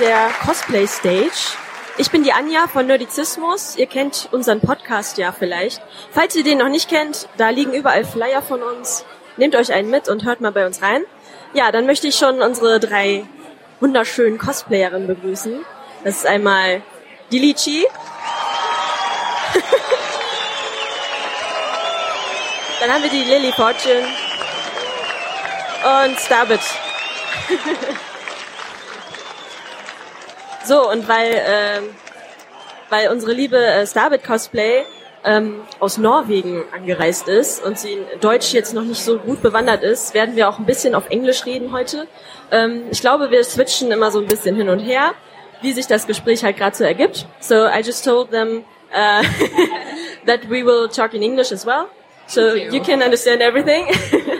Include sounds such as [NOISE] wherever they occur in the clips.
der Cosplay Stage. Ich bin die Anja von Nerdizismus. Ihr kennt unseren Podcast ja vielleicht. Falls ihr den noch nicht kennt, da liegen überall Flyer von uns. Nehmt euch einen mit und hört mal bei uns rein. Ja, dann möchte ich schon unsere drei wunderschönen Cosplayerinnen begrüßen. Das ist einmal die Lichi. [LAUGHS] dann haben wir die Lily Fortune und Starbit. [LAUGHS] so, und weil, ähm, weil unsere liebe äh, Starbit Cosplay ähm, aus Norwegen angereist ist und sie in Deutsch jetzt noch nicht so gut bewandert ist, werden wir auch ein bisschen auf Englisch reden heute. Ähm, ich glaube, wir switchen immer so ein bisschen hin und her, wie sich das Gespräch halt gerade so ergibt. So I just told them uh, [LAUGHS] that we will talk in English as well. So you. you. can understand everything.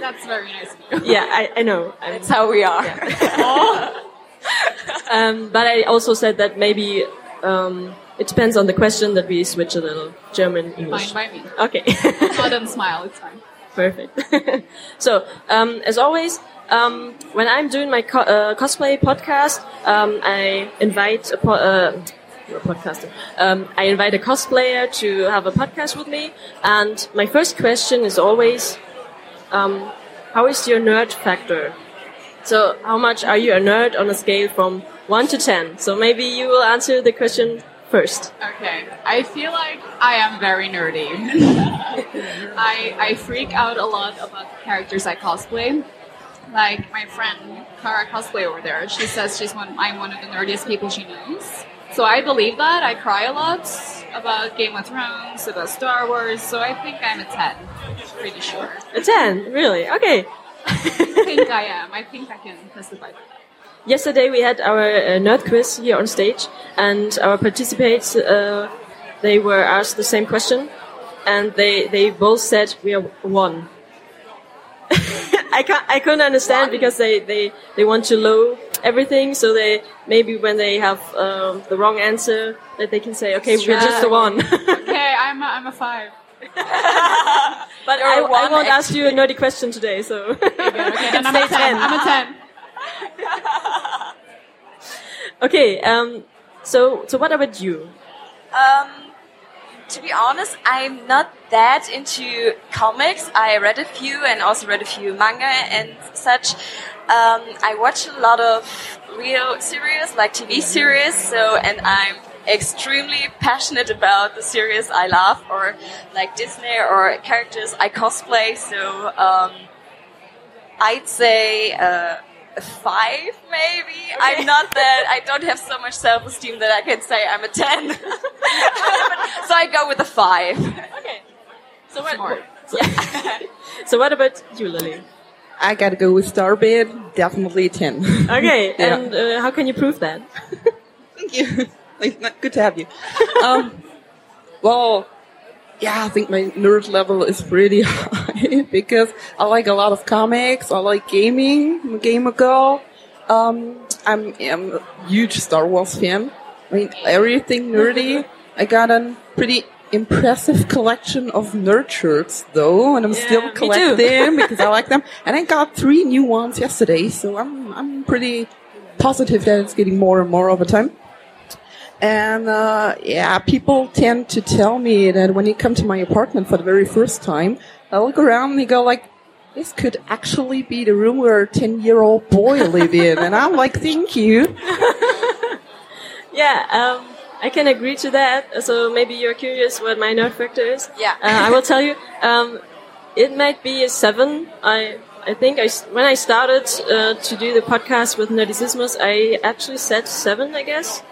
That's very nice of you. [LAUGHS] Yeah, I, I know. I'm, That's how we are. Yeah. [LAUGHS] [LAUGHS] um, but I also said that maybe um, it depends on the question that we switch a little German English. Fine by me. Okay. And [LAUGHS] smile. It's fine. Perfect. [LAUGHS] so um, as always, um, when I'm doing my co uh, cosplay podcast, um, I invite a po uh, a podcaster. Um, I invite a cosplayer to have a podcast with me, and my first question is always, um, "How is your nerd factor?" So, how much are you a nerd on a scale from one to ten? So maybe you will answer the question first. Okay, I feel like I am very nerdy. [LAUGHS] I I freak out a lot about the characters I cosplay. Like my friend Kara cosplay over there, she says she's one. I'm one of the nerdiest people she knows. So I believe that. I cry a lot about Game of Thrones, about Star Wars. So I think I'm a ten, pretty sure. A ten, really? Okay. I think I am. I think I can testify. Yesterday we had our uh, nerd quiz here on stage, and our participants uh, they were asked the same question, and they they both said we are one. [LAUGHS] I can't I couldn't understand one? because they, they they want to low everything, so they maybe when they have um, the wrong answer that they can say okay we're just the one. [LAUGHS] okay, I'm a, I'm a five. [LAUGHS] but I, I, won't ask you a nerdy question today, so [LAUGHS] okay. I'm a 10. I'm a 10. [LAUGHS] okay, um, so so what about you? Um, to be honest, I'm not that into comics. I read a few and also read a few manga and such. Um, I watch a lot of real series, like TV series. So, and I'm extremely passionate about the series I love, or like Disney or characters I cosplay. So, um, I'd say. Uh, five, maybe. Okay. I'm not that. I don't have so much self-esteem that I can say I'm a ten. [LAUGHS] so I go with a five. Okay. So what? Smart. [LAUGHS] Yeah. so what about you, Lily? I gotta go with Starbit. Definitely ten. Okay. [LAUGHS] yeah. And uh, how can you prove that? Thank you. Good to have you. Um, well, yeah, I think my nerd level is pretty [LAUGHS] high because I like a lot of comics. I like gaming. I'm a gamer girl. Um, I'm, I'm a huge Star Wars fan. I mean, everything nerdy. I got a pretty impressive collection of nerd shirts though, and I'm yeah, still collecting them because I like them. And I got three new ones yesterday, so I'm, I'm pretty positive that it's getting more and more over time. And uh, yeah, people tend to tell me that when you come to my apartment for the very first time, I look around and they go like, "This could actually be the room where a ten-year-old boy live in," and I'm like, "Thank you." yeah, um, I can agree to that. So maybe you're curious what my nerd factor is. Yeah, uh, I will tell you. Um, it might be a seven. I I think I, when I started uh, to do the podcast with Nerdicismus, I actually said seven, I guess.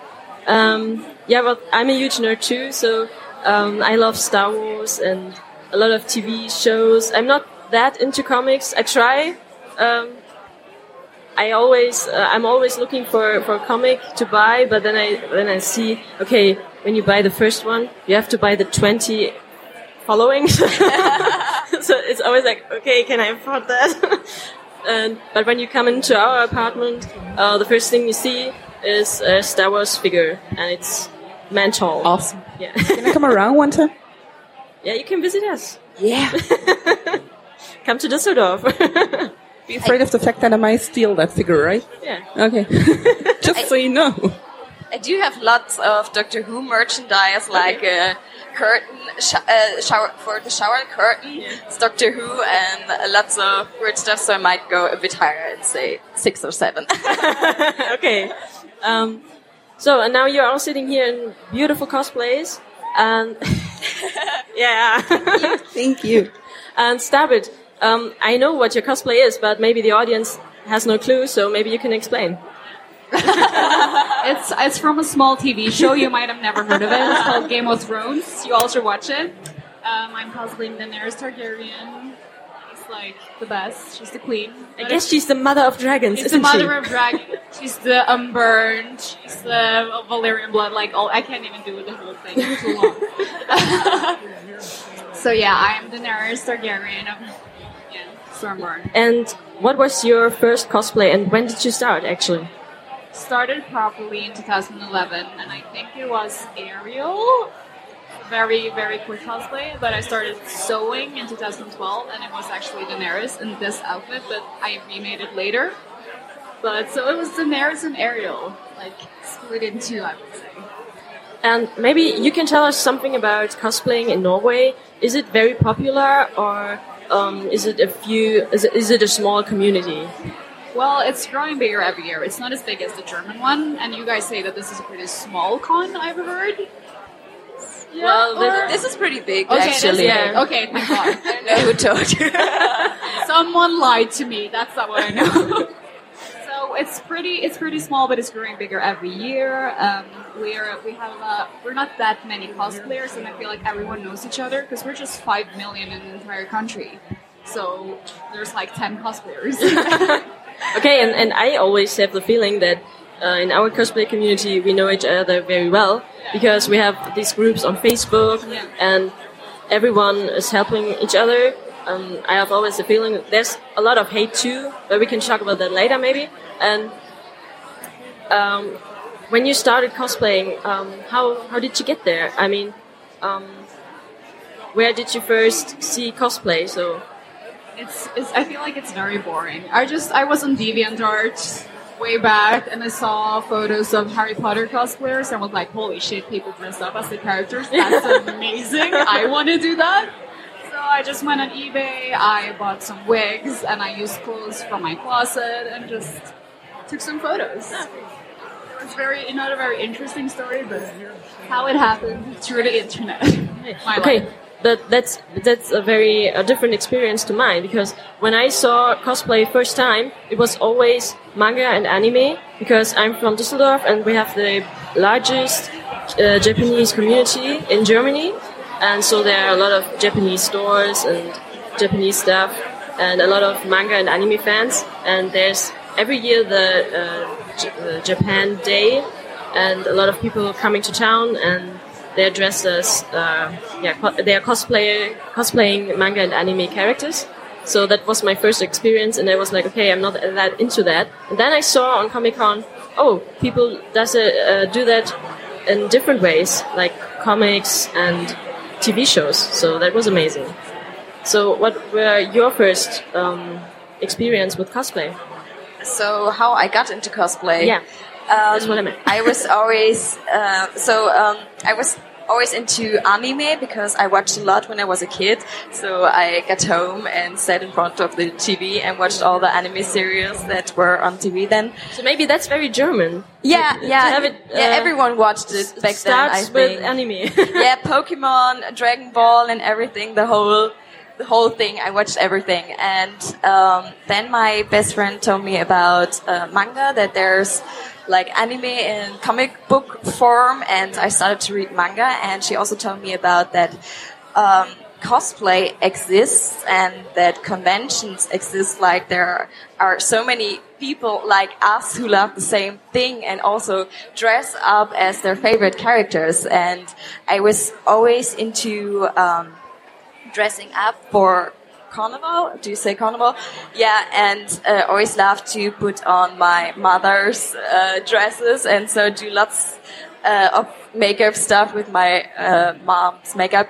Um, yeah, well, I'm a huge nerd too, so um, I love Star Wars and a lot of TV shows. I'm not that into comics. I try. Um, I always, uh, I'm always looking for, for a comic to buy, but then I then I see, okay, when you buy the first one, you have to buy the twenty following. [LAUGHS] so it's always like, okay, can I afford that? [LAUGHS] and but when you come into our apartment, uh, the first thing you see is a Star Wars figure, and it's mental. Awesome. Yeah. Can I come around one time? [LAUGHS] Yeah, you can visit us. Yeah. [LAUGHS] come to Düsseldorf. [LAUGHS] be afraid of the fact that I might steal that figure, right? Yeah. Okay. Just so you know. I do have lots of Doctor Who merchandise, like a curtain sh- uh, shower for the shower curtain. It's Doctor Who and uh, lots of weird stuff. So I might go a bit higher and say six or seven. okay. Um, so and now you're all sitting here in beautiful cosplays, and [LAUGHS] yeah. [LAUGHS] Thank you. and Starbit, um, I know what your cosplay is, but maybe the audience has no clue, so maybe you can explain. [LAUGHS] It's it's from a small TV show. You might have never heard of it. It's called Game of Thrones. You all should watch it. Um, I'm cosplaying Daenerys Targaryen. Like the best. She's the queen. I guess she's the mother of dragons, She's isn't the she? mother of dragon. She's the unburned. She's the Valyrian blood. Like all, I can't even do the whole thing. It's too long. [LAUGHS] so yeah, I am Daenerys Targaryen. Of, yeah, Stormborn. and what was your first cosplay, and when did you start, actually? Started properly in 2011, and I think it was Ariel. Very, very quick cosplay, but I started sewing in 2012, and it was actually Daenerys in this outfit, but I remade it later. But so it was Daenerys and Ariel, like split in two, I would say. And maybe you can tell us something about cosplaying in Norway. Is it very popular, or um, is it a few? Is it, is it a small community? Well, it's growing bigger every year. It's not as big as the German one, and you guys say that this is a pretty small con, I've heard. Yeah, Well, or- this is pretty big, okay, actually. big. Okay, thank God. [LAUGHS] I don't know who told you. Someone lied to me. That's not what I know. [LAUGHS] so it's pretty, it's pretty small, but it's growing bigger every year. Um, we're we have uh, we're not that many cosplayers, and I feel like everyone knows each other because we're just five million in the entire country. So there's like ten cosplayers. [LAUGHS] Okay, and, and I always have the feeling that uh, in our cosplay community we know each other very well because we have these groups on Facebook and everyone is helping each other. Um, I have always the feeling there's a lot of hate too, but we can talk about that later maybe. And um, when you started cosplaying, um, how how did you get there? I mean, um, where did you first see cosplay? So It's, it's I feel like it's very boring. I just I was on DeviantArt way back and I saw photos of Harry Potter cosplayers and was like, holy shit, people dress up as the characters. That's [LAUGHS] amazing. I want to do that. So I just went on eBay. I bought some wigs and I used clothes from my closet and just took some photos. It's very not a very interesting story, but how it happened through the internet. [LAUGHS] My okay life. That that's that's a very a different experience to mine because when i saw cosplay first time it was always manga and anime because i'm from düsseldorf and we have the largest uh, japanese community in germany. And so there are a lot of japanese stores and japanese stuff and a lot of manga and anime fans. And there's every year the uh, J- uh, japan day and a lot of people coming to town and they're dressed as uh, yeah they are cosplay cosplaying manga and anime characters. So that was my first experience, and I was like, okay, I'm not that into that. And then I saw on Comic Con, oh, people does it, uh, do that in different ways, like comics and TV shows. So that was amazing. So what were your first um, experience with cosplay? so how I got into cosplay? Yeah, Um, That's what I meant. I was always uh, so um, I was always into anime because I watched a lot when I was a kid. So I got home and sat in front of the TV and watched all the anime series that were on TV then. so maybe that's very German. Yeah, yeah, it, yeah. uh, Everyone watched it back then. I Starts with think. anime. [LAUGHS] yeah, Pokemon, Dragon Ball, and everything. The whole, the whole thing. I watched everything, and um, then my best friend told me about uh, manga. That there's like anime in comic book form, and I started to read manga. And she also told me about that. Um, cosplay exists and that conventions exist like there are so many people like us who love the same thing and also dress up as their favorite characters and i was always into um, dressing up for carnival do you say carnival yeah and uh, always love to put on my mother's uh, dresses and so do lots uh, of makeup stuff with my uh, mom's makeup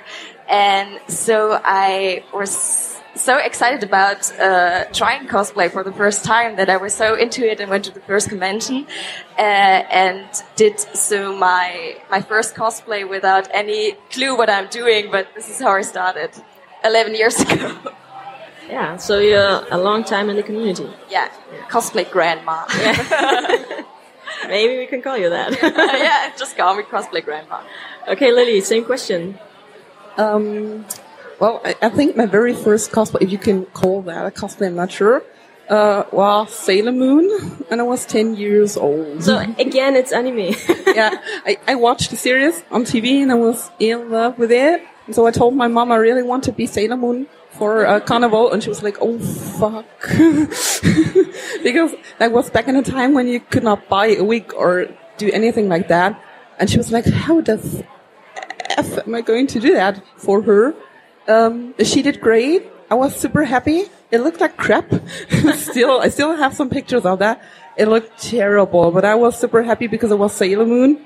and so I was so excited about uh, trying cosplay for the first time that I was so into it and went to the first convention uh, and did so my my first cosplay without any clue what I'm doing. But this is how I started 11 years [LAUGHS] ago. Yeah, so you're a long time in the community. yeah, cosplay grandma. [LAUGHS] Maybe we can call you that. [LAUGHS] yeah, [LAUGHS] just call me cosplay grandma. okay, Lily, same question. Um, well, I, I think my very first cosplay, if you can call that a cosplay, I'm not sure, uh, was Sailor Moon, and I was 10 years old. So again, it's anime. yeah, I, I watched the series on TV and I was in love with it. And so I told my mom I really want to be Sailor Moon for a carnival, and she was like, "Oh fuck," [LAUGHS] because that was back in a time when you could not buy a wig or do anything like that. And she was like, "How the f am I going to do that for her?" Um, she did great. I was super happy. It looked like crap. [LAUGHS] still, I still have some pictures of that. It looked terrible, but I was super happy because it was Sailor Moon.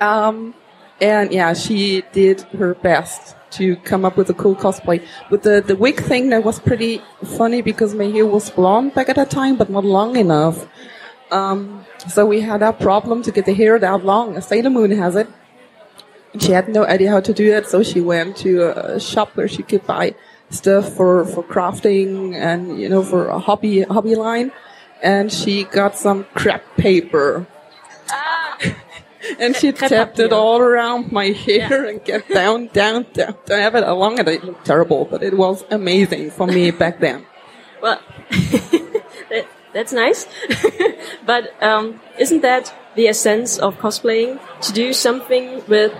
Um, and yeah, she did her best to come up with a cool cosplay. But the, the wig thing, that was pretty funny because my hair was blonde back at that time, but not long enough. Um, so we had a problem to get the hair that long. Sailor Moon has it. She had no idea how to do it, so she went to a shop where she could buy stuff for, for crafting and, you know, for a hobby, hobby line. And she got some crap paper. And she tapped it all around my hair and get down, down, down. I have it along and it looked terrible, but it was amazing for me [LAUGHS] back then. Well, [LAUGHS] that, that's nice. [LAUGHS] but um, isn't that the essence of cosplaying? To do something with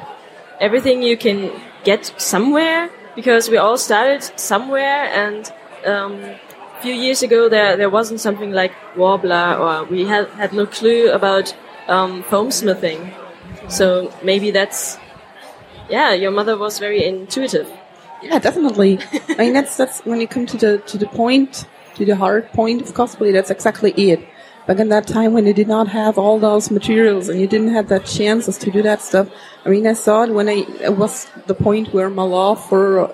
everything you can get somewhere? Because we all started somewhere, and um, a few years ago there there wasn't something like Worbla, or we had had no clue about um, foam smithing. So maybe that's yeah. Your mother was very intuitive. Yeah, definitely. I mean, that's that's when you come to the to the point, to the hard point of cosplay. That's exactly it. Back in that time when you did not have all those materials and you didn't have that chances to do that stuff. I mean, I saw it when I it was the point where my love for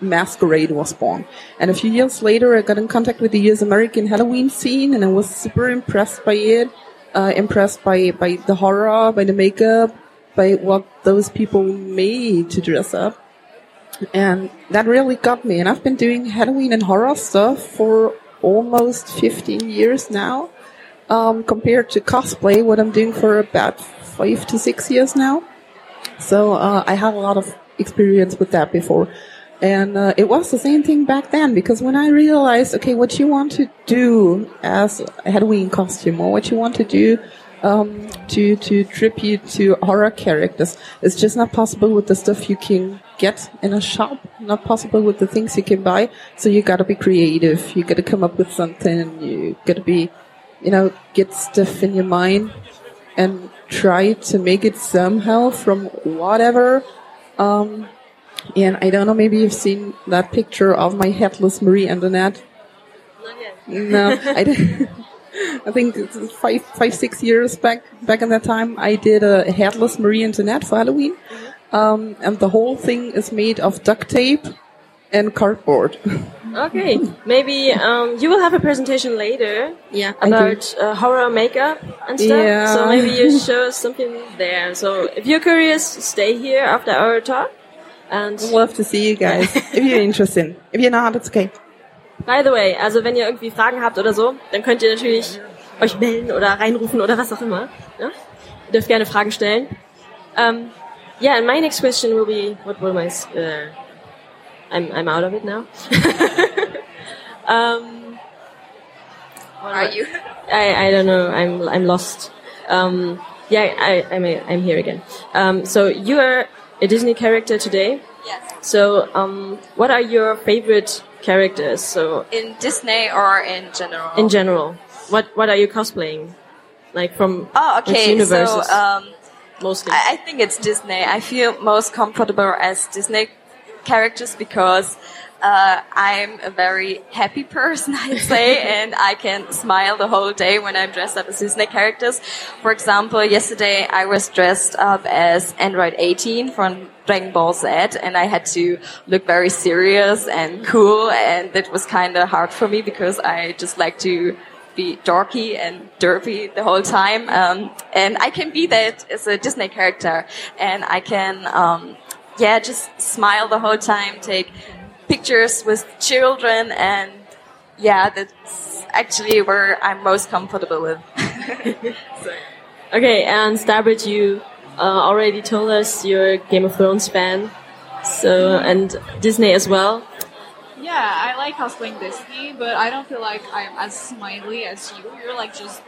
Masquerade was born. And a few years later, I got in contact with the US American Halloween scene, and I was super impressed by it. Uh, impressed by by the horror, by the makeup, by what those people made to dress up and that really got me. And I've been doing Halloween and horror stuff for almost 15 years now. Um, compared to cosplay, what I'm doing for about five to six years now. So uh, I had a lot of experience with that before. And uh, it was the same thing back then because when I realized, okay, what you want to do as a Halloween costume or what you want to do um, to to tribute to horror characters, it's just not possible with the stuff you can get in a shop. Not possible with the things you can buy. So you got to be creative. You got to come up with something. You got to be, you know, get stuff in your mind and try to make it somehow from whatever. Um, and I don't know, maybe you've seen that picture of my headless Marie Antoinette. No, I did. [LAUGHS] I think it's five, five, six years back, back in that time, I did a headless Marie Antoinette for Halloween. Um, and the whole thing is made of duct tape and cardboard. [LAUGHS] Okay, maybe um, you will have a presentation later Yeah, about uh, horror makeup and stuff. Yeah. So maybe you [LAUGHS] show us something there. So if you're curious, stay here after our talk. And Love to see you guys [LAUGHS] if you're interested. If you're not, it's okay. by the way, also wenn ihr irgendwie Fragen habt oder so, dann könnt ihr natürlich euch melden oder reinrufen oder was auch immer. Ja? Ihr dürft gerne Fragen stellen. Um, yeah, and my next question will be, what will my, uh, I'm, I'm out of it now. [LAUGHS] um, Are you? I, I don't know. I'm I'm lost. Um, yeah, I I'm I'm here again. Um, so you are a Disney character today. Yes. So um, what are your favorite characters? So In Disney or in general? in general, what what are you cosplaying? Like from Oh, okay. So, um, mostly? I, I think it's Disney. I feel most comfortable as Disney characters because uh, I'm a very happy person, [LAUGHS] I'd say, and I can smile the whole day when I'm dressed up as Disney characters. For example, yesterday I was dressed up as Android 18 from Dragon Ball Z, and I had to look very serious and cool, and it was kind of hard for me because I just like to be dorky and derpy the whole time. Um, and I can be that as a Disney character, and I can, um, yeah, just smile the whole time, take pictures with children, and yeah, that's actually where I'm most comfortable with. [LAUGHS] Okay, and Starbit, you uh, already told us you're a Game of Thrones fan, so and Disney as well. Yeah, I like cosplaying Disney, but I don't feel like I'm as smiley as you. You're like just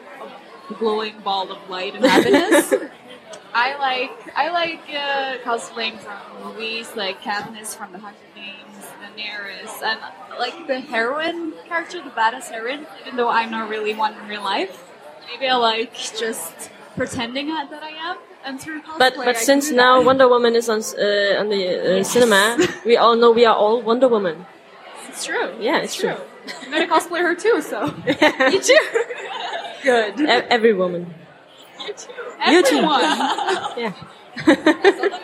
a glowing ball of light and happiness. [LAUGHS] I like I like uh, cosplaying from movies like Katniss from The Hunger Games, Daenerys, and like the heroine character, the badass heroine. Even though I'm not really one in real life, maybe I like just pretending that I am. And through cosplay, But but can since now that. Wonder Woman is on uh, on the uh, cinema, [LAUGHS] we all know we are all Wonder Woman. it's true. Yeah, it's true. I'm gonna cosplay her too. So [LAUGHS] Me too. Good. E- every woman. You too. everyone. [LAUGHS] Yeah. the man.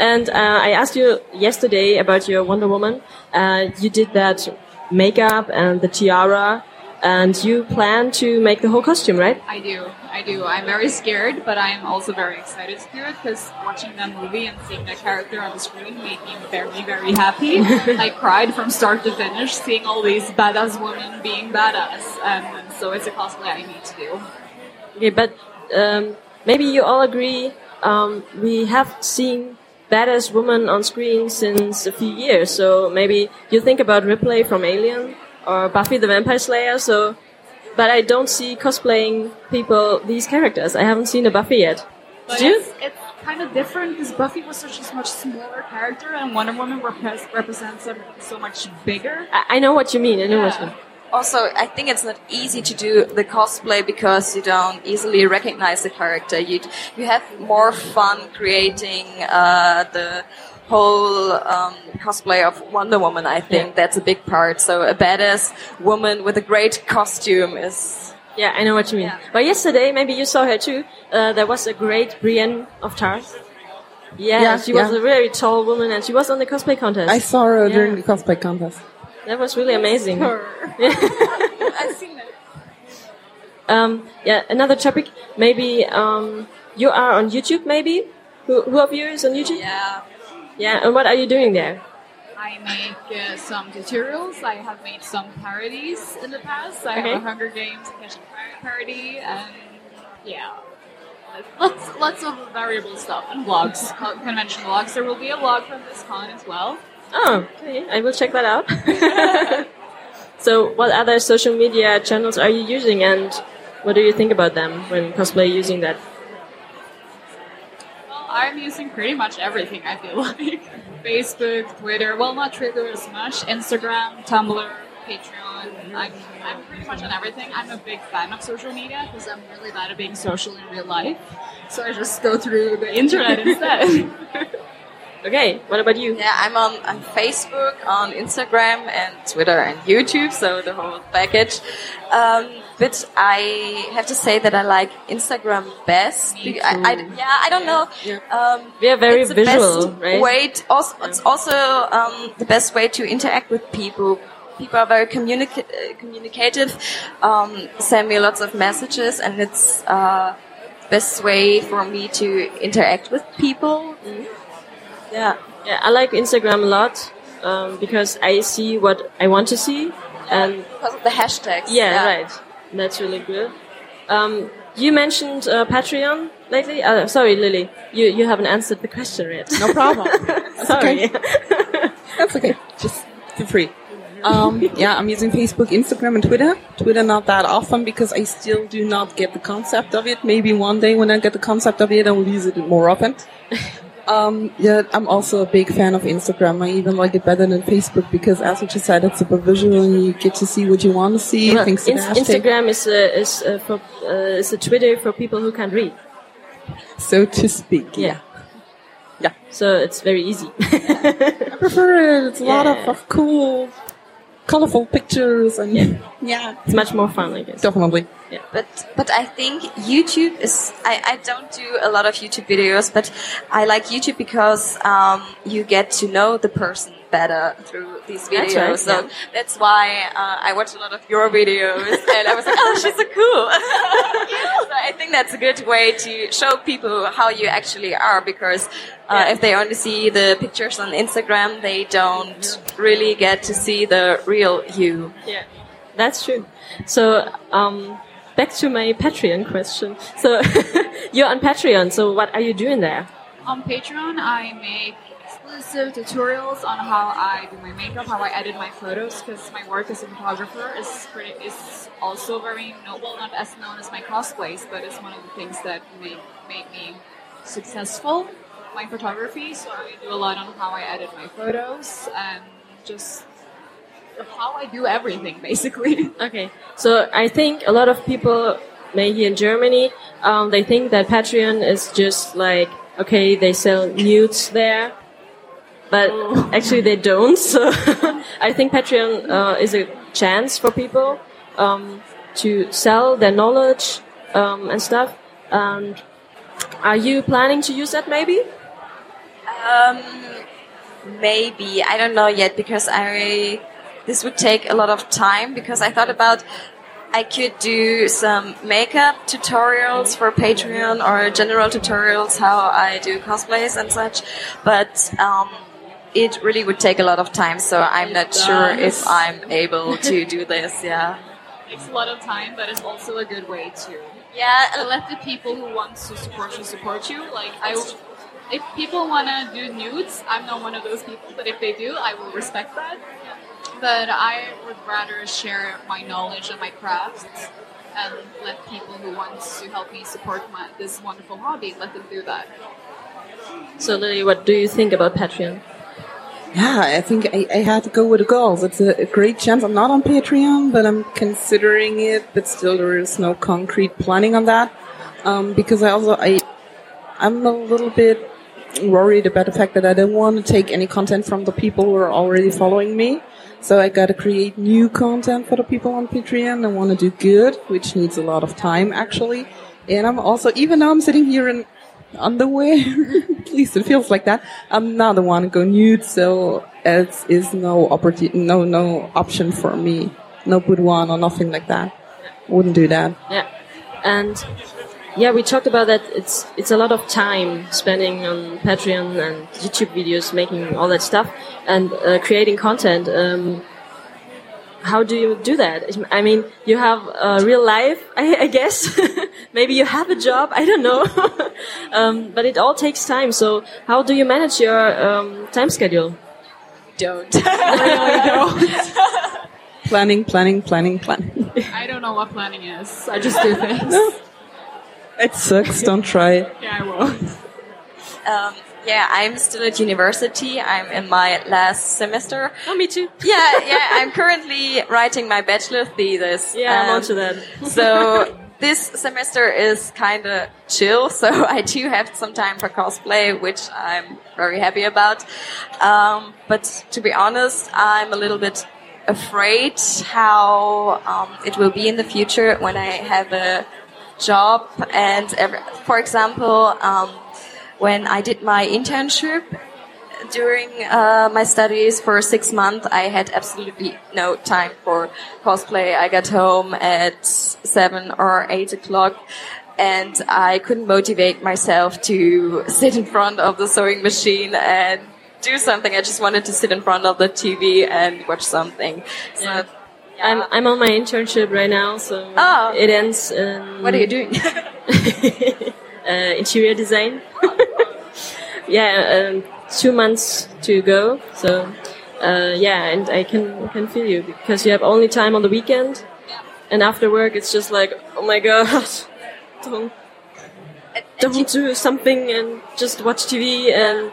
And uh, I asked you yesterday about your Wonder Woman. Uh, you did that makeup and the tiara, and you plan to make the whole costume, right? I do. I do. I'm very scared, but I'm also very excited to do it because watching that movie and seeing that character on the screen made me very, very happy. [LAUGHS] I cried from start to finish seeing all these badass women being badass, and, so it's a cosplay I need to do. Okay, but um, maybe you all agree. Um, we have seen badass woman on screen since a few years, so maybe you think about Ripley from Alien or Buffy the Vampire Slayer. So, but I don't see cosplaying people these characters. I haven't seen a Buffy yet. But Did you? it's, it's kind of different because Buffy was such a much smaller character, and Wonder Woman repres- represents so much bigger. I, I know what you mean. I know what you Yeah. mean. Also, I think it's not easy to do the cosplay because you don't easily recognize the character. You you have more fun creating uh, the whole um, cosplay of Wonder Woman. I think Yeah. that's a big part. So a badass woman with a great costume is Yeah, I know what you mean. Yeah. But yesterday, maybe you saw her too. Uh, there was a great Brienne of Tarth. Yeah, Yeah, she was yeah. a very tall woman, and she was on the cosplay contest. I saw her Yeah. during the cosplay contest. That was really amazing. [LAUGHS] I've seen it. Um, yeah, another topic. Maybe um, you are on YouTube. Maybe who, who of you is on YouTube? yeah. Yeah, and what are you doing there? I make uh, some tutorials. I have made some parodies in the past. I Okay. have a Hunger Games parody, and yeah, lots lots of variable stuff and vlogs, co- convention vlogs. There will be a vlog from this con as well. Oh, okay. I will check that out. [LAUGHS] so, what other social media channels are you using, and what do you think about them when cosplay using that? Well, I'm using pretty much everything. I feel [LAUGHS] like Facebook, Twitter. Well, not Twitter as much. Instagram, Tumblr, Patreon. I'm, I'm pretty much on everything. I'm a big fan of social media because I'm really bad at being social in real life. So I just go through the internet instead. [LAUGHS] Okay, what about you? Yeah, I'm on, on Facebook, on Instagram, and Twitter and YouTube, so the whole package. Um, but I have to say that I like Instagram best. I, I- yeah, I don't know. Um, We are very it's the visual, best right? Way to, also, It's also um, the best way to interact with people. People are very communica- uh, communicative, um, send me lots of messages, and it's uh, best way for me to interact with people. Yeah. Yeah, I like Instagram a lot um, because I see what I want to see, and Because of the hashtags. yeah, right, that's really good. Um, you mentioned uh, Patreon lately. Uh, sorry, Lily, you you haven't answered the question yet. No problem. [LAUGHS] sorry. [LAUGHS] That's okay. Just feel free. [LAUGHS] Um, yeah, I'm using Facebook, Instagram, and Twitter. Twitter not that often because I still do not get the concept of it. Maybe one day when I get the concept of it, I will use it more often. Um, yeah, I'm also a big fan of Instagram. I even like it better than Facebook because, as you just said, it's super visual and you get to see what you want to see. Well, thanks to the Ins- hashtag, Instagram is uh, is uh, for uh, is a Twitter for people who can't read. so to speak. Yeah. Yeah. So it's very easy. [LAUGHS] I prefer it. It's a lot of, of cool, colorful pictures and [LAUGHS] yeah, it's much more fun, I guess. definitely. But but I think YouTube is. I, I don't do a lot of YouTube videos, but I like YouTube because um, you get to know the person better through these That's videos. right, so yeah. that's why uh, I watch a lot of your videos, [LAUGHS] and I was like, oh, she's so cool. [LAUGHS] [LAUGHS] so I think that's a good way to show people how you actually are because. Uh, Yeah. If they only see the pictures on Instagram, they don't really get to see the real you. Yeah, that's true. So, um, back to my Patreon question. So, [LAUGHS] you're on Patreon. So, what are you doing there? On Patreon, I make exclusive tutorials on how I do my makeup, how I edit my photos, because my work as a photographer is pretty is also very noble, not as known as my cosplays, but it's one of the things that make made me successful. My photography, so I do a lot on how I edit my photos and just how I do everything, basically. [LAUGHS] Okay. So, I think a lot of people, maybe in Germany, um, they think that Patreon is just like, okay, they sell nudes there. But actually, they don't. [LAUGHS] So, [LAUGHS] I think Patreon uh, is a chance for people um, to sell their knowledge um, and stuff. And are you planning to use that maybe? Um, maybe I don't know yet because I this would take a lot of time because I thought about I could do some makeup tutorials for Patreon or general tutorials how I do cosplays and such, but um, it really would take a lot of time. So I'm not sure if I'm able [LAUGHS] to do this. Yeah. takes a lot of time, but it's also a good way to Yeah, let the people who want to support you support you. Like I, if people want to do nudes, I'm not one of those people. But if they do, I will respect that. But I would rather share my knowledge and my crafts and let people who want to help me support my, this wonderful hobby let them do that. So, Lily, what do you think about Patreon? Yeah, I think I, I had to go with the girls. It's a, a great chance. I'm not on Patreon, but I'm considering it. But still, there is no concrete planning on that um, because I also I I'm a little bit worried about the fact that I don't want to take any content from the people who are already following me. So I got to create new content for the people on Patreon. I want to do good, which needs a lot of time actually. And I'm also, even though I'm sitting here in underwear, at least it feels like that. I'm not the one to go nude, so it is no opportunity, no no option for me. No boudoir or nothing like that. Wouldn't do that. Yeah, and yeah, we talked about that. It's it's a lot of time spending on Patreon and YouTube videos, making all that stuff, and uh, creating content. Um, how do you do that? I mean, you have a real life, [LAUGHS] I, I guess. [LAUGHS] Maybe you have a job. I don't know. [LAUGHS] um, but it all takes time. So, how do you manage your um, time schedule? don't. Planning, planning, planning, planning. I don't know what planning is. I just do things. It sucks. Don't try. Yeah, I will. [LAUGHS] um, yeah, I'm still at university. I'm in my last semester. Oh, me too. [LAUGHS] Yeah, yeah. [LAUGHS] I'm currently writing my bachelor thesis. Yeah, I'm Um, onto that. so this semester is kind of chill. So I do have some time for cosplay, which I'm very happy about. Um, but to be honest, I'm a little bit afraid how um, it will be in the future when I have a job. And every, for example, um, when I did my internship during uh, my studies for six months, I had absolutely no time for cosplay. I got home at seven or eight o'clock. And I couldn't motivate myself to [LAUGHS] sit in front of the sewing machine and do something. I just wanted to sit in front of the TV and watch something. So, Yeah. I'm I'm on my internship right now, so Oh. it ends. In, what are you doing? [LAUGHS] uh, interior design. [LAUGHS] yeah, um, two months to go. So uh, yeah, and I can can feel you because you have only time on the weekend, and after work it's just like, oh my god, [LAUGHS] don't don't do something and just watch TV and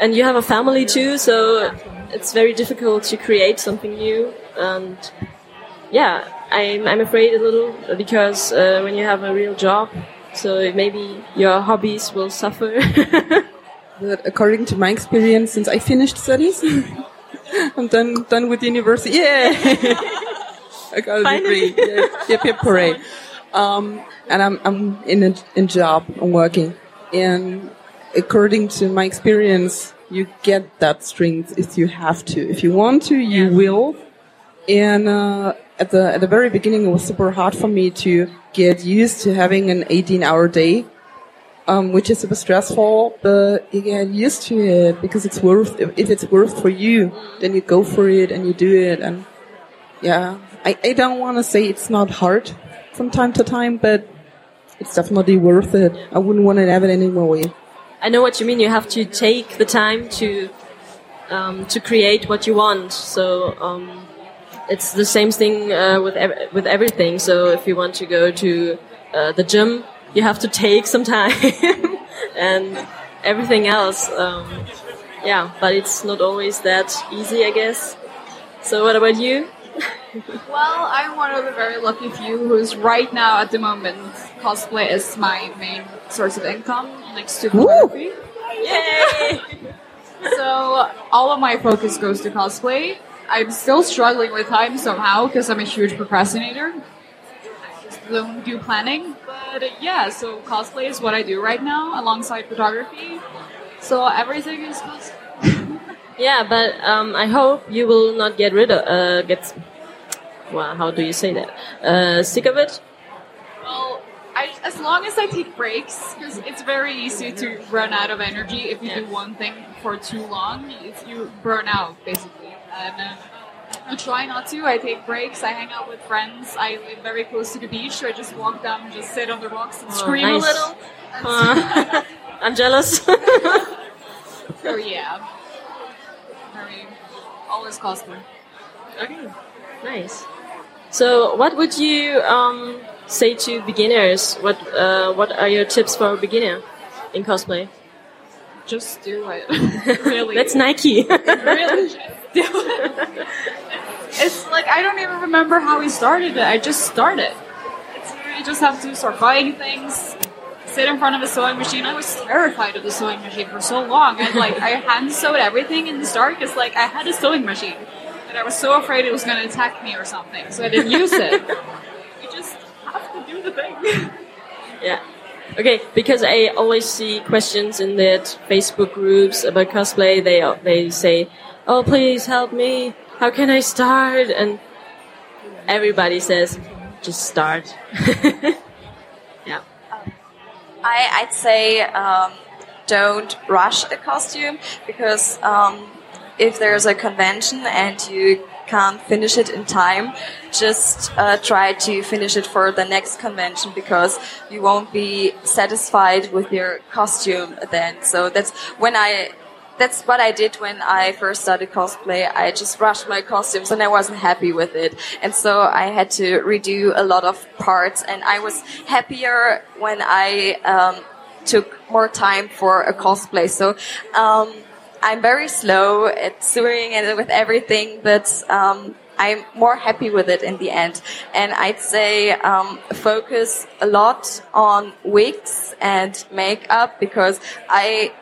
and you have a family too, so it's very difficult to create something new and yeah, I'm I'm afraid a little because uh, when you have a real job, so maybe your hobbies will suffer. [LAUGHS] But according to my experience, since I finished studies, [LAUGHS] I'm done done with university. Yeah, [LAUGHS] I got a degree. Yeah, yep, yep, hooray! Um, and I'm I'm in a in job. I'm working, and according to my experience, you get that strength if you have to. If you want to, you will. And uh, at the at the very beginning, it was super hard for me to get used to having an 18-hour day, um, which is super stressful. But you get used to it because it's worth. If, it's worth for you, then you go for it and you do it. And yeah, I, I don't want to say it's not hard from time to time, but it's definitely worth it. I wouldn't want to have it any more way. I know what you mean. You have to take the time to um, to create what you want. So um, it's the same thing uh, with ev- with everything. So if you want to go to uh, the gym, you have to take some [LAUGHS] time, and everything else. Um, yeah, but it's not always that easy, I guess. So what about you? [LAUGHS] Well, I'm one of the very lucky few who's right now at the moment cosplay is my main source of income next to photography. Yay! [LAUGHS] So all of my focus goes to cosplay. I'm still struggling with time somehow because I'm a huge procrastinator. I just don't do planning. But uh, yeah, so cosplay is what I do right now alongside photography. So everything is cosplay. [LAUGHS] Yeah, but um, I hope you will not get rid of uh, get. Well, how do you say that? Uh, sick of it? Well, I, as long as I take breaks, because it's very easy to run out of energy if you do one thing for too long. If you burn out, basically. And I try not to. I take breaks. I hang out with friends. I live very close to the beach, so I just walk down and just sit on the rocks and scream nice. a little. Uh, [LAUGHS] I'm jealous. [LAUGHS] So yeah, very always cosplay. okay, nice. So, what would you um, say to beginners? What uh, What are your tips for a beginner in cosplay? Just do it. [LAUGHS] really. That's Nike. really just do it. It's like I don't even remember how we started it. I just started. It's you just have to start buying things, sit in front of a sewing machine. I was terrified of the sewing machine for so long. I like I hand sewed everything in the start It's like I had a sewing machine, and I was so afraid it was going to attack me or something, so I didn't use it. [LAUGHS] You just have to do the thing. Yeah. Okay, because I always see questions in that Facebook groups about cosplay. They they say, "Oh, please help me. How can I start?" And everybody says, "Just start." [LAUGHS] yeah. I, I'd say um, don't rush a costume because um, if there's a convention and you can't finish it in time, just uh, try to finish it for the next convention because you won't be satisfied with your costume then. So that's when I. That's what I did when I first started cosplay. I just rushed my costumes and I wasn't happy with it. And so I had to redo a lot of parts and I was happier when I um, took more time for a cosplay. So um, I'm very slow at sewing and with everything, but um, I'm more happy with it in the end. And I'd say um, focus a lot on wigs and makeup because I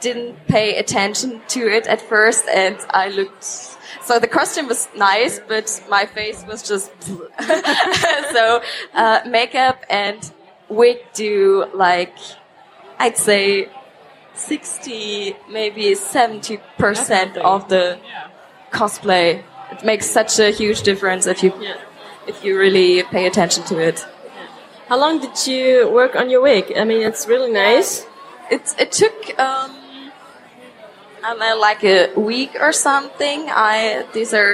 didn't pay attention to it at first and I looked so the costume was nice but my face was just [LAUGHS] so uh, makeup and wig do like I'd say 60 maybe 70 percent of the cosplay it makes such a huge difference if you Yeah. if you really pay attention to it How long did you work on your wig? I mean, it's really nice. it it took um I don't like a week or something. I these are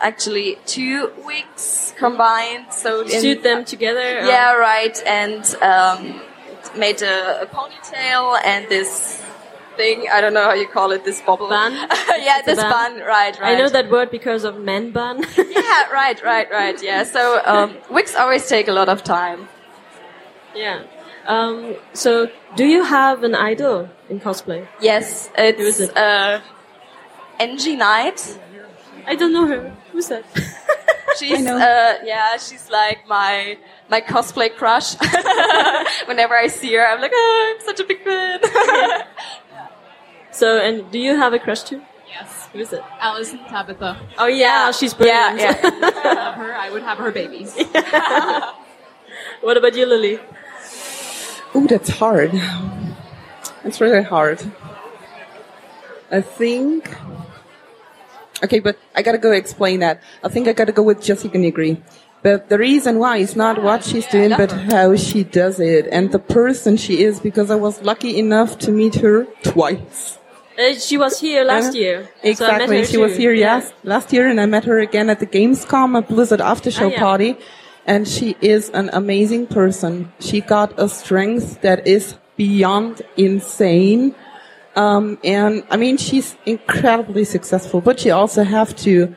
actually two weeks combined. So in, Suit them together. or- yeah, right, and um, made a, a ponytail and this thing. I don't know how you call it. This bubble Bun? [LAUGHS] yeah, It's this bun. bun. Right, right. I know that word because of men bun. [LAUGHS] yeah, right, right, right. Yeah. So um, wigs always take a lot of time. yeah. Um, so, do you have an idol in cosplay? Yes, Who is it's it? uh, Enji Night. I don't know her. Who's that? [LAUGHS] She's know. uh yeah, she's like my my cosplay crush. Whenever I see her, I'm like, oh, I'm such a big fan. So, and do you have a crush too? Yes. Who is it? Alyson Tabbitha. Oh yeah, she's brilliant. Yeah, I love her. I would have her babies. [LAUGHS] what about you, Lily? Oh, that's hard. It's really hard. I think. Okay, but I gotta go explain that. I think I gotta go with Jessica Nigri. But the reason why is not what she's doing, but how she does it and the person she is because I was lucky enough to meet her twice. Uh, she was here last Uh, year. So I met Exactly. her she was here Yeah. yes, last year and I met her again at the Gamescom at Blizzard after show Ah, yeah. party. And she is an amazing person. She got a strength that is beyond insane. Um, and I mean, she's incredibly successful, but you also have to,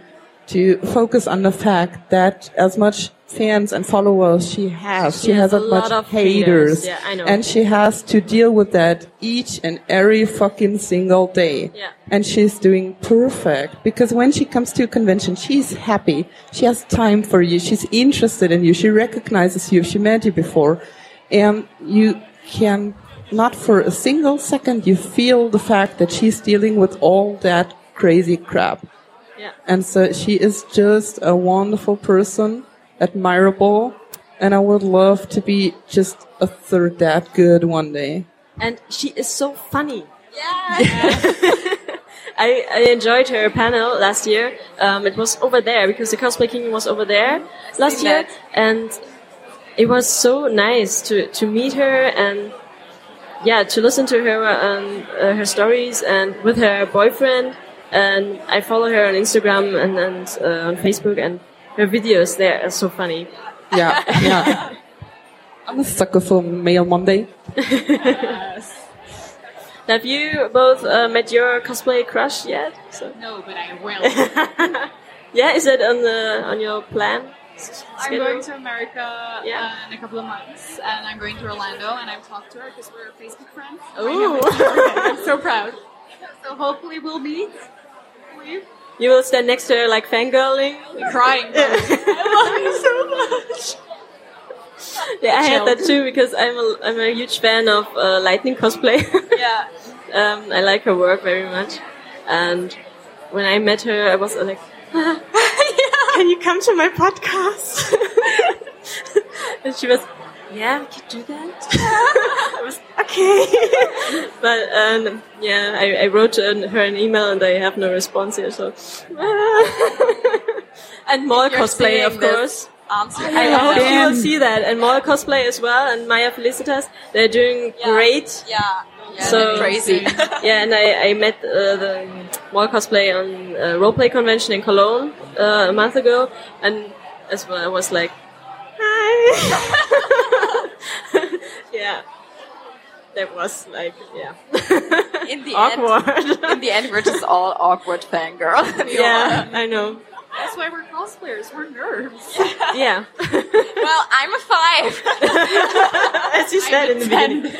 to focus on the fact that as much fans and followers she has, She she, has has, a lot of haters. haters. Yeah, I know. And she has to deal with that each and every fucking single day. Yeah. And she's doing perfect because when she comes to a convention, she's happy. She has time for you. She's interested in you. She recognizes you. She met you before. And you can not for a single second, you feel the fact that she's dealing with all that crazy crap. Yeah. And so she is just a wonderful person, admirable, and I would love to be just a third that good one day. And she is so funny. Yeah. [LAUGHS] I, I enjoyed her panel last year. Um, it was over there because the Cosplay King was over there last year, that. and it was so nice to to meet her and yeah to listen to her um, uh, her stories and with her boyfriend. And I follow her on Instagram and, and uh, on Facebook, and her videos there are so funny. Yeah, yeah. [LAUGHS] I'm a sucker for Mail Monday. yes. Have you both uh, met your cosplay crush yet? So. No, but I will. [LAUGHS] Yeah, is it on the on your plan? I'm going to America Yeah. uh, in a couple of months, and I'm going to Orlando, and I've talked to her because we're Facebook friends. Oh, I'm so proud. [LAUGHS] So hopefully we'll meet. We're You will stand next to her like fangirling. crying. I love you so much. Yeah, I had that too because I'm a, I'm a huge fan of uh, Lightning cosplay. [LAUGHS] yeah. um, I like her work very much, and when I met her, I was like, [LAUGHS] [LAUGHS] "Can you come to my podcast?" and she was, "Yeah, we could do that." I was [LAUGHS] okay, [LAUGHS] but um, yeah, I, I wrote an- her an email and I have no response here. So, [LAUGHS] and more You're cosplay, of seeing this course. Answer. I hope you will see that, and more cosplay as well. And Maya Felicitas, they're doing Yeah. great. Yeah. Yeah. So- crazy. Yeah, and I, I met uh, the more cosplay on a roleplay convention in Cologne uh, a month ago, and as well I was like, hi. Yeah, that was like yeah, [LAUGHS] In the end, awkward. in the end, we're just all awkward fangirl. [LAUGHS] yeah, I know. That's why we're cosplayers. We're nerds. Yeah, [LAUGHS] Well, I'm a five. as you said in the beginning.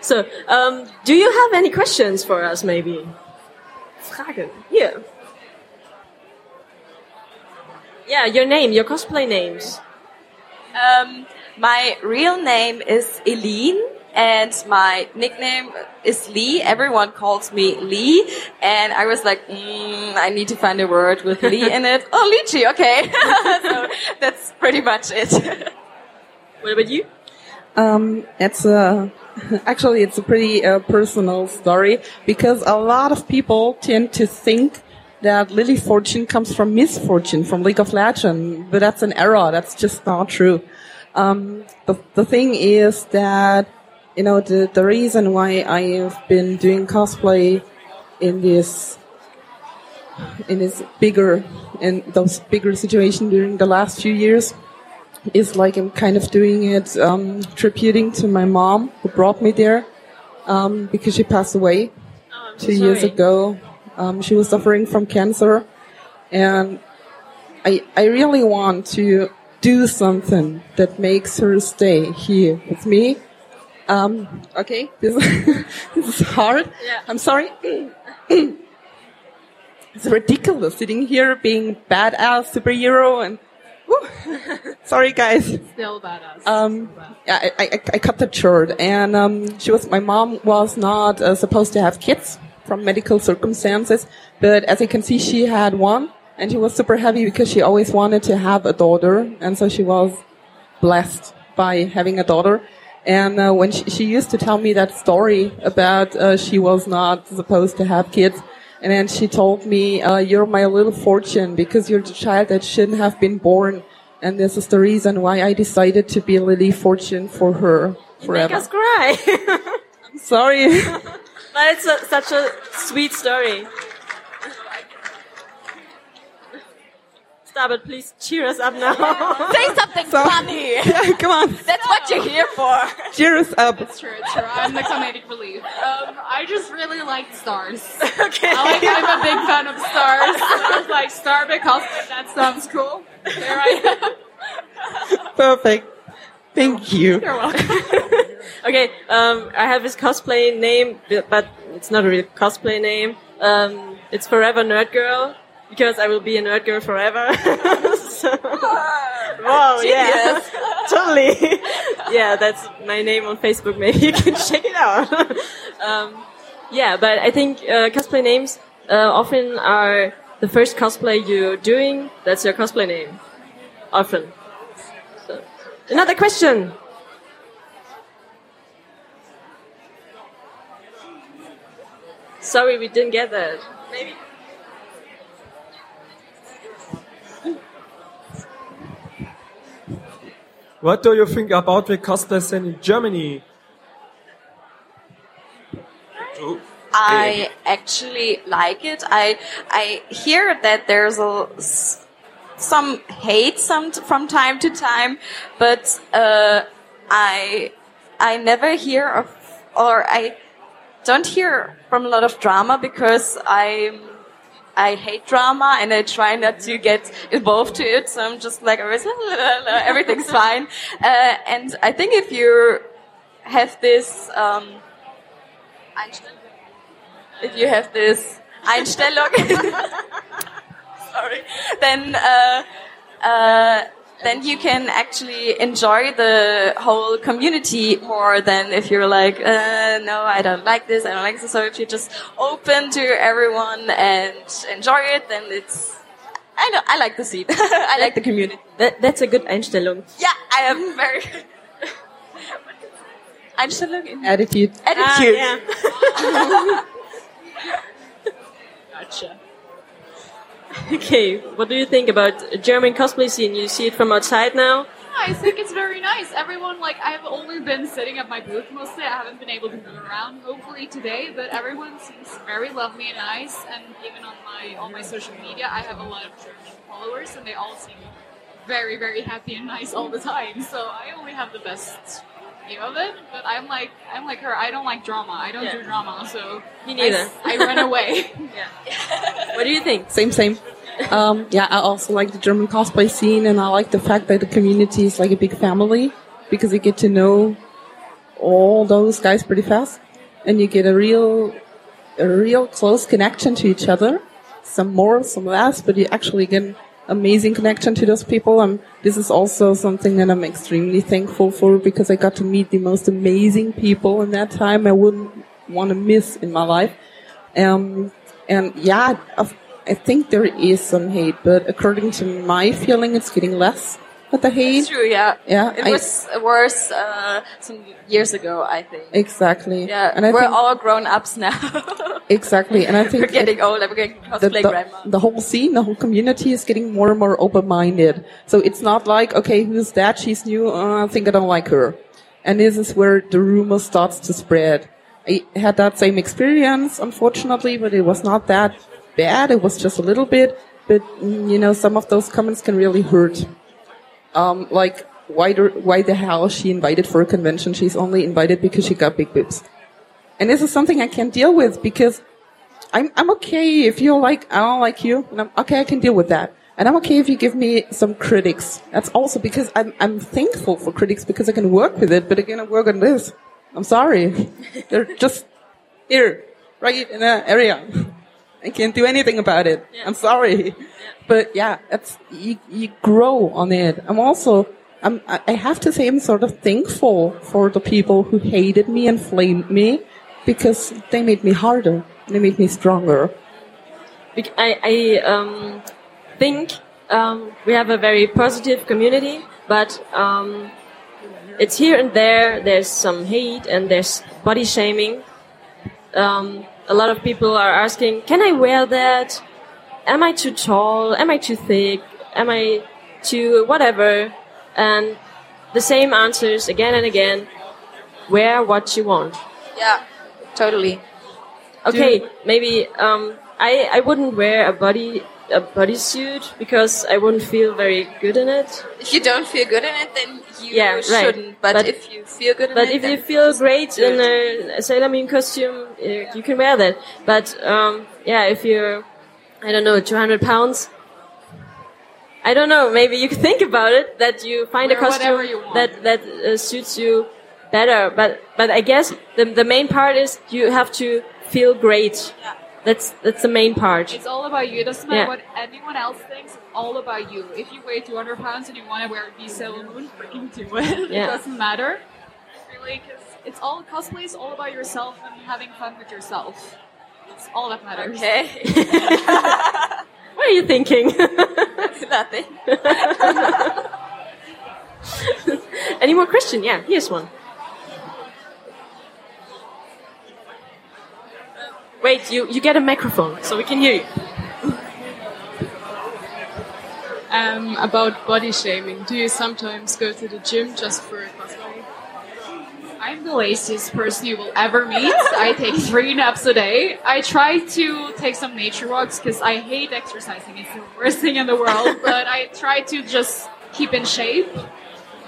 so, um, do you have any questions for us, maybe? Fragen. Here. Yeah, your name, your cosplay names. Um, my real name is Eileen, and my nickname is Lee. Everyone calls me Lee, and I was like, mm, I need to find a word with Lee in it. Oh, lychee, okay. [LAUGHS] so that's pretty much it. [LAUGHS] What about you? Um, it's a, [LAUGHS] actually, it's a pretty uh, personal story because a lot of people tend to think that Lily Fortune comes from Miss Fortune from League of Legends, but that's an error. That's just not true. Um, the, the thing is that, you know, the, the reason why I have been doing cosplay in this, in this bigger, in those bigger situation during the last few years is like I'm kind of doing it, um, tributing to my mom who brought me there, um, because she passed away Oh, two years ago. Um, she was suffering from cancer, and I I really want to do something that makes her stay here with me. Um, okay, this [LAUGHS] this is hard. Yeah. I'm sorry. [CLEARS THROAT] it's ridiculous sitting here being badass superhero and [LAUGHS] Sorry, guys. Still badass. Um, yeah, I, I, I cut that short, and um, she was. My mom was not uh, supposed to have kids from medical circumstances, but as you can see, she had one, and she was super happy because she always wanted to have a daughter, and so she was blessed by having a daughter. And uh, when she, she used to tell me that story about uh, she was not supposed to have kids, and then she told me, uh, "You're my little fortune because you're the child that shouldn't have been born." And this is the reason why I decided to be Lily Fortune for her forever. Make forever. us cry. [LAUGHS] I'm Sorry. [LAUGHS] but it's a, such a sweet story. Stop it, please cheer us up now. [LAUGHS] Say something So- funny. [LAUGHS] yeah, come on. That's what you're here for. Cheer us up. It's true, it's true. I'm the comedic relief. Um, I just really like stars. [LAUGHS] okay. I like, I'm a big fan of stars. I was like, star because that sounds cool. There I am. Perfect. Thank you. You're welcome. Okay, um, I have this cosplay name, but it's not a real cosplay name. Um, it's Forever Nerd Girl because I will be a nerd girl forever. [LAUGHS] so, wow, yeah, [LAUGHS] totally. yeah, that's my name on Facebook. [LAUGHS] Maybe you can check it out. um, yeah, but I think uh, cosplay names uh, often are the first cosplay you're doing. That's your cosplay name, often. So, another question. Sorry, we didn't get that. Maybe. What do you think about the cosplay scene in Germany? I actually like it. I I hear that there's a s- some hate some from time to time, but uh, I I never hear of or I don't hear from a lot of drama because I I hate drama and I try not to get involved to it. So I'm just like [LAUGHS] everything's fine. Uh, and I think if you have this um, if you have this Einstellung, [LAUGHS] sorry, then uh, uh, then you can actually enjoy the whole community more than if you're like, uh, no, I don't like this, I don't like this. So if you're just open to everyone and enjoy it, then it's. I know, I like the scene. [LAUGHS] I like the community. That, that's a good Einstellung. Yeah, I am very. [LAUGHS] Einstellung in Attitude. attitude. Ah, [LAUGHS] Gotcha. [LAUGHS] Okay, what do you think about German cosplay scene? You see it from outside now? I think it's very nice. Everyone, like, I've only been sitting at my booth mostly. I haven't been able to move around, hopefully today, but everyone seems very lovely and nice. And even on my on my social media, I have a lot of German followers, and they all seem very, very happy and nice all the time. So I only have the best view of it. But I'm like, I'm like her. I don't like drama. I don't Yeah. do drama. So Me neither. I, I run [LAUGHS] away. yeah. [LAUGHS] What do you think? Same, same. Um, yeah, I also like the German cosplay scene, and I like the fact that the community is like a big family because you get to know all those guys pretty fast, and you get a real, a real close connection to each other. Some more, some less, but you actually get an amazing connection to those people. And this is also something that I'm extremely thankful for because I got to meet the most amazing people in that time. I wouldn't want to miss in my life. Um, and yeah, of- I think there is some hate, but according to my feeling, it's getting less with the hate. It's true, yeah. Yeah, It I- was worse uh, some years ago, I think. Exactly. Yeah, and I we're all grown ups now. [LAUGHS] exactly, and I [LAUGHS] think we're getting old. We're getting the, cosplay the, grandma. the whole scene, the whole community is getting more and more open-minded. So it's not like, okay, who's that? She's new. Uh, I think I don't like her. And this is where the rumor starts to spread. I had that same experience, unfortunately, but it was not that bad. It was just a little bit. But, mm, you know, some of those comments can really hurt. Um, like, why, why the hell she invited for a convention? She's only invited because she got big boobs. And this is something I can't deal with because I'm I'm okay if you're like I don't like you, and I'm okay. I can deal with that, and I'm okay if you give me some critics. That's also because I'm I'm thankful for critics because I can work with it, but again, I cannot work on this. I'm sorry, [LAUGHS] they're just here, right in the area. I can't do anything about it. Yeah. I'm sorry. But yeah, it's, you, you grow on it. I'm also, I'm, I I have to say I'm sort of thankful for the people who hated me and flamed me because they made me harder. They made me stronger. I, I um, think um, we have a very positive community, but um, it's here and there. There's some hate and there's body shaming. Um, a lot of people are asking, "Can I wear that? Am I too tall? Am I too thick? Am I too whatever?" And the same answers again and again. Wear what you want. Yeah, totally. Okay, maybe um, I I wouldn't wear a body a bodysuit because I wouldn't feel very good in it. If you don't feel good in it, then you Yeah, shouldn't. But, But- if you feel good in But it, if you feel great in it. a Sailor Moon costume, uh, you can wear that. But um, yeah, if you're I don't know 200 pounds. I don't know. Maybe you could [LAUGHS] think about it. That you find a costume that that uh, suits you better. But but I guess the the main part is you have to feel great. Yeah. That's that's the main part. It's all about you. It doesn't matter Yeah. what anyone else thinks. It's all about you. If you weigh 200 pounds and you want to wear a Sailor Moon, [LAUGHS] freaking do it. Yeah. it doesn't matter. Really, because it's all cosplay is all about yourself and having fun with yourself. It's all that matters. Okay. [LAUGHS] What are you thinking? [LAUGHS] Nothing. Any more question? Yeah, here's one. Wait, you, you get a microphone so we can hear you. Um, about body shaming, do you sometimes go to the gym just for cosplay? I'm the laziest person you will ever meet. I take [LAUGHS] three naps a day. I try to take some nature walks because I hate exercising. It's the worst thing in the world. But I try to just keep in shape.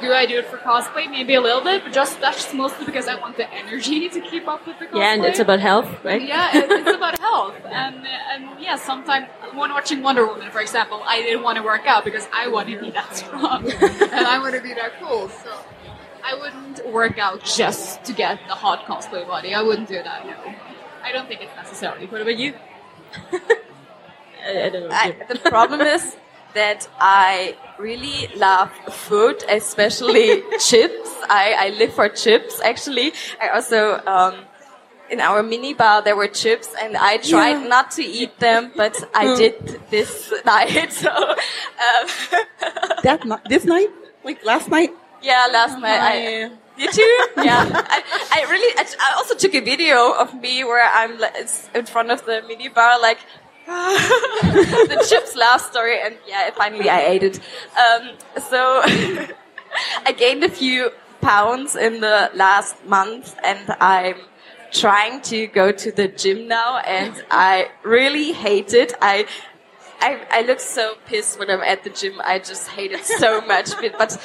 Do I do it for cosplay? Maybe a little bit, but just that's mostly because I want the energy [LAUGHS] to keep up with the cosplay. Yeah, and it's about health, right? Yeah, it- it's about health, and and yeah, sometimes when watching Wonder Woman, for example, I didn't want to work out because I want to be that strong [LAUGHS] and I want to be that cool. So I wouldn't work out just to get the hot cosplay body. I wouldn't do that. No, I don't think it's necessary. What about you? [LAUGHS] I, I don't know. I, the problem is that I really love food, especially [LAUGHS] chips. I, I live for chips, actually. I also, um, in our mini bar, there were chips, and I tried Yeah. not to eat them, but I did this [LAUGHS] night. So, um, [LAUGHS] That ni- this night, like last night. yeah, last night I. You too? Yeah. I, I really, I, I also took a video of me where I'm in front of the mini bar, like, [LAUGHS] the chips love story, and yeah, finally I ate it. Um, so [LAUGHS] I gained a few pounds in the last month, and I'm trying to go to the gym now, and I really hate it. I I, I look so pissed when I'm at the gym. I just hate it so [LAUGHS] much. But, but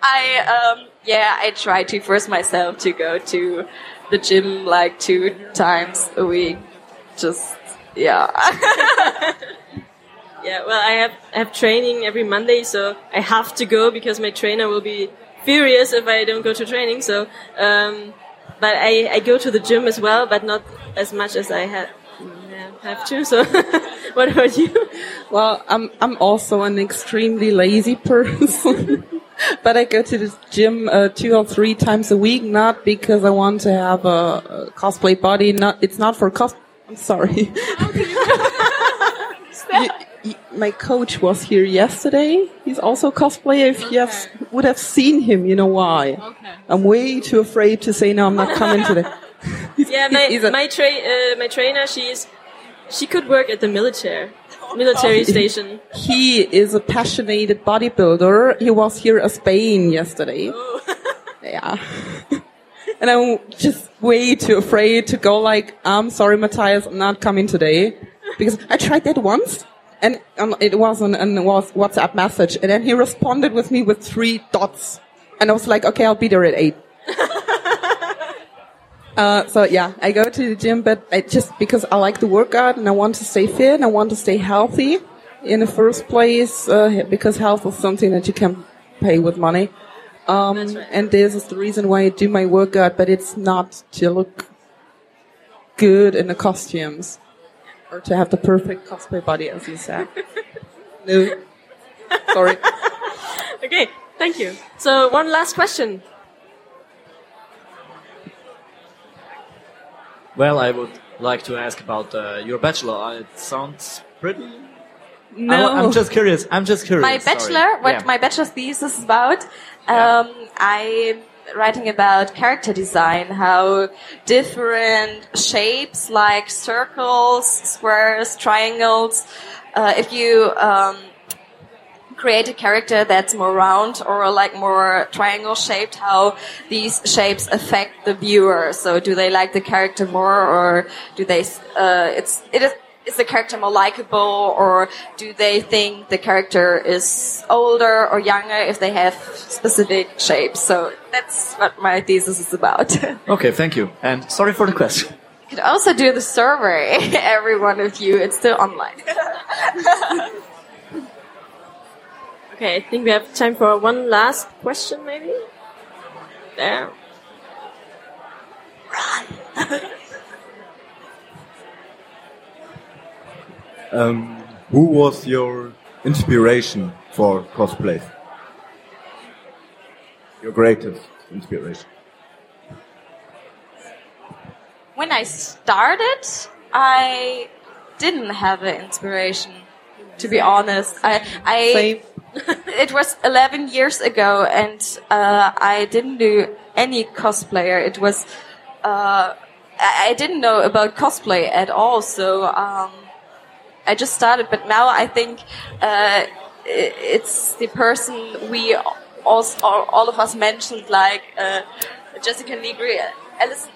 I, um, yeah, I try to force myself to go to the gym like two times a week. Just, yeah. [LAUGHS] Yeah, well, I have I have training every Monday, so I have to go because my trainer will be furious if I don't go to training. So, um, but I, I go to the gym as well, but not as much as I had yeah, have to. So, [LAUGHS] what about you? Well, I'm I'm also an extremely lazy person, [LAUGHS] but I go to the gym uh, two or three times a week. Not because I want to have a, a cosplay body. Not it's not for cos. I'm sorry. You- you- my coach was here yesterday. He's also cosplayer. If you have, would have seen him, you know why. Okay. I'm way too afraid to say no. I'm not coming today. [LAUGHS] Yeah, [LAUGHS] my my tra- uh, my trainer, she's she could work at the military military [LAUGHS] station. He is a passionate bodybuilder. He was here in Spain yesterday. Yeah. And I'm just way too afraid to go like, I'm sorry, Matthias, I'm not coming today. Because I tried that once and it was an, an WhatsApp message and then he responded with me with three dots. And I was like, okay, I'll be there at eight. [LAUGHS] Uh, so yeah, I go to the gym, but I just because I like the workout and I want to stay fit and I want to stay healthy in the first place, uh, because health is something that you can pay with money. Um, right. and this is the reason why I do my workout, but it's not to look good in the costumes. Or to have the perfect cosplay body, as you said. [LAUGHS] no. Sorry. [LAUGHS] Okay, thank you. So one last question. Well, I would like to ask about uh, your bachelor. Uh, It sounds pretty. No. I, am just curious. I'm just curious. my sorry. bachelor, what Yeah. my bachelor's thesis is about, Yeah. Um, I'm writing about character design, how different shapes like circles, squares, triangles, uh, if you um, create a character that's more round or like more triangle shaped, how these shapes affect the viewer. So do they like the character more or do they, uh, it's, it is, is the character more likable or do they think the character is older or younger if they have specific shapes? So that's what my thesis is about. [LAUGHS] Okay, thank you. And sorry for the question. You could also do the survey, [LAUGHS] every one of you. It's still online. [LAUGHS] Okay, I think we have time for one last question, maybe. There. Um, who was your inspiration for cosplay? Your greatest inspiration? when I started, I didn't have an inspiration. To be honest, I, I Same. [LAUGHS] it was 11 years ago, and uh, I didn't do any cosplayer. It was uh, I I didn't know about cosplay at all, so um, I just started. But now I think uh, it's the person we also, all, all of us mentioned, like uh, Jessica Nigri, Alyson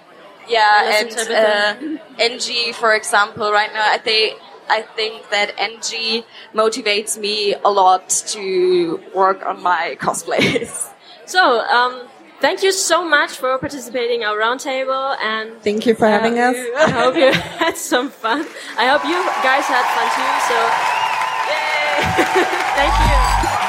yeah, Alyson and uh, Enji, for example, right now I think I think that Enji motivates me a lot to work on my cosplays. So, um, thank you so much for participating in our roundtable and Thank you for uh, having us. [LAUGHS] I hope you [LAUGHS] had some fun. I hope you guys had fun too. So, yay! [LAUGHS] Thank you.